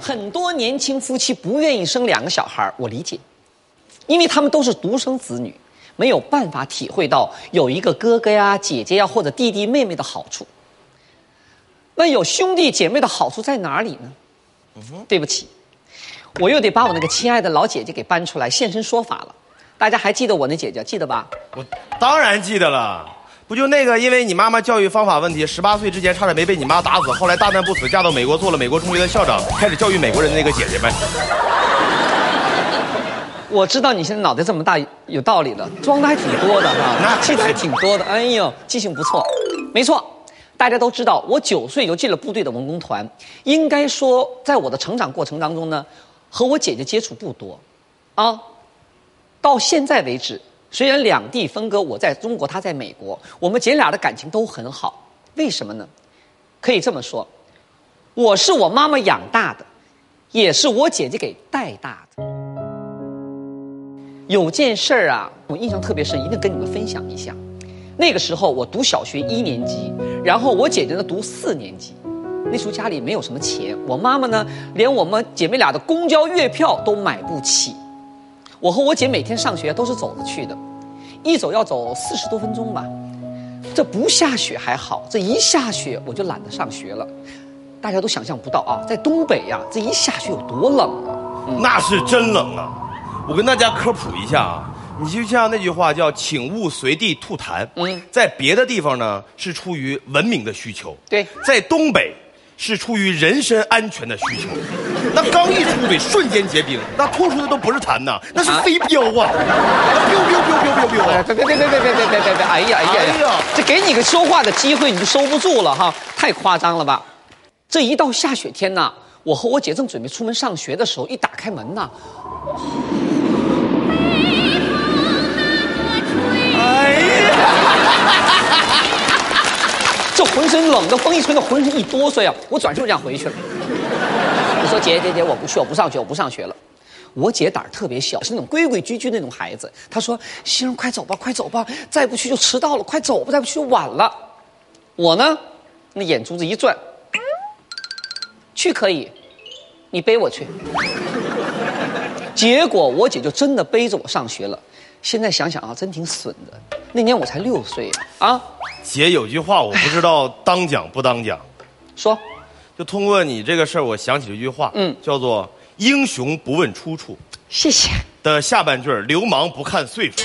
很多年轻夫妻不愿意生两个小孩，我理解，因为他们都是独生子女，没有办法体会到有一个哥哥呀、姐姐呀或者弟弟妹妹的好处。那有兄弟姐妹的好处在哪里呢？对不起，我又得把我那个亲爱的老姐姐给搬出来现身说法了。大家还记得我那姐姐，记得吧？我当然记得了，不就那个因为你妈妈教育方法问题，十八岁之前差点没被你妈打死，后来大难不死，嫁到美国做了美国中学的校长，开始教育美国人的那个姐姐们。我知道你现在脑袋这么大，有道理的，装的还挺多的哈，那记得还挺多的。哎呦，记性不错，没错。大家都知道，我九岁就进了部队的文工团，应该说，在我的成长过程当中呢，和我姐姐接触不多，啊，到现在为止，虽然两地分割，我在中国，她在美国，我们姐俩的感情都很好。为什么呢？可以这么说，我是我妈妈养大的，也是我姐姐给带大的。有件事儿啊，我印象特别深，一定跟你们分享一下。那个时候我读小学一年级，然后我姐姐呢读四年级。那时候家里没有什么钱，我妈妈呢连我们姐妹俩的公交月票都买不起。我和我姐每天上学都是走着去的，一走要走四十多分钟吧。这不下雪还好，这一下雪我就懒得上学了。大家都想象不到啊，在东北呀，这一下雪有多冷啊！那是真冷啊！我跟大家科普一下啊，你就像那句话叫“请勿随地吐痰”。嗯在别的地方呢是出于文明的需求，对在东北是出于人身安全的需求。那刚一出嘴，瞬间结冰，那吐出的都不是痰呐，那是飞镖啊！那彪彪彪彪彪彪哎，啊！别别别别别别别别别别！哎呀哎呀哎呀呀！这给你个说话的机会，你就收不住了哈，太夸张了吧？这一到下雪天呐，我和我姐正准备出门上学的时候，一打开门呐，哎呀，这浑身冷的，风一吹，那浑身一哆嗦呀，我转身就这样回去了。我说姐姐姐，我不去，我不上学，我不上学了。我姐胆儿特别小，是那种规规矩矩那种孩子。她说：“星儿，快走吧，快走吧，再不去就迟到了，快走吧，再不去就晚了。”我呢，那眼珠子一转，去可以，你背我去。结果我姐就真的背着我上学了。现在想想啊，真挺损的。那年我才六岁啊，啊，姐有句话我不知道当讲不当讲，说就通过你这个事儿，我想起了一句话，嗯叫做“英雄不问出处谢谢。”的下半句儿流氓不看岁数”。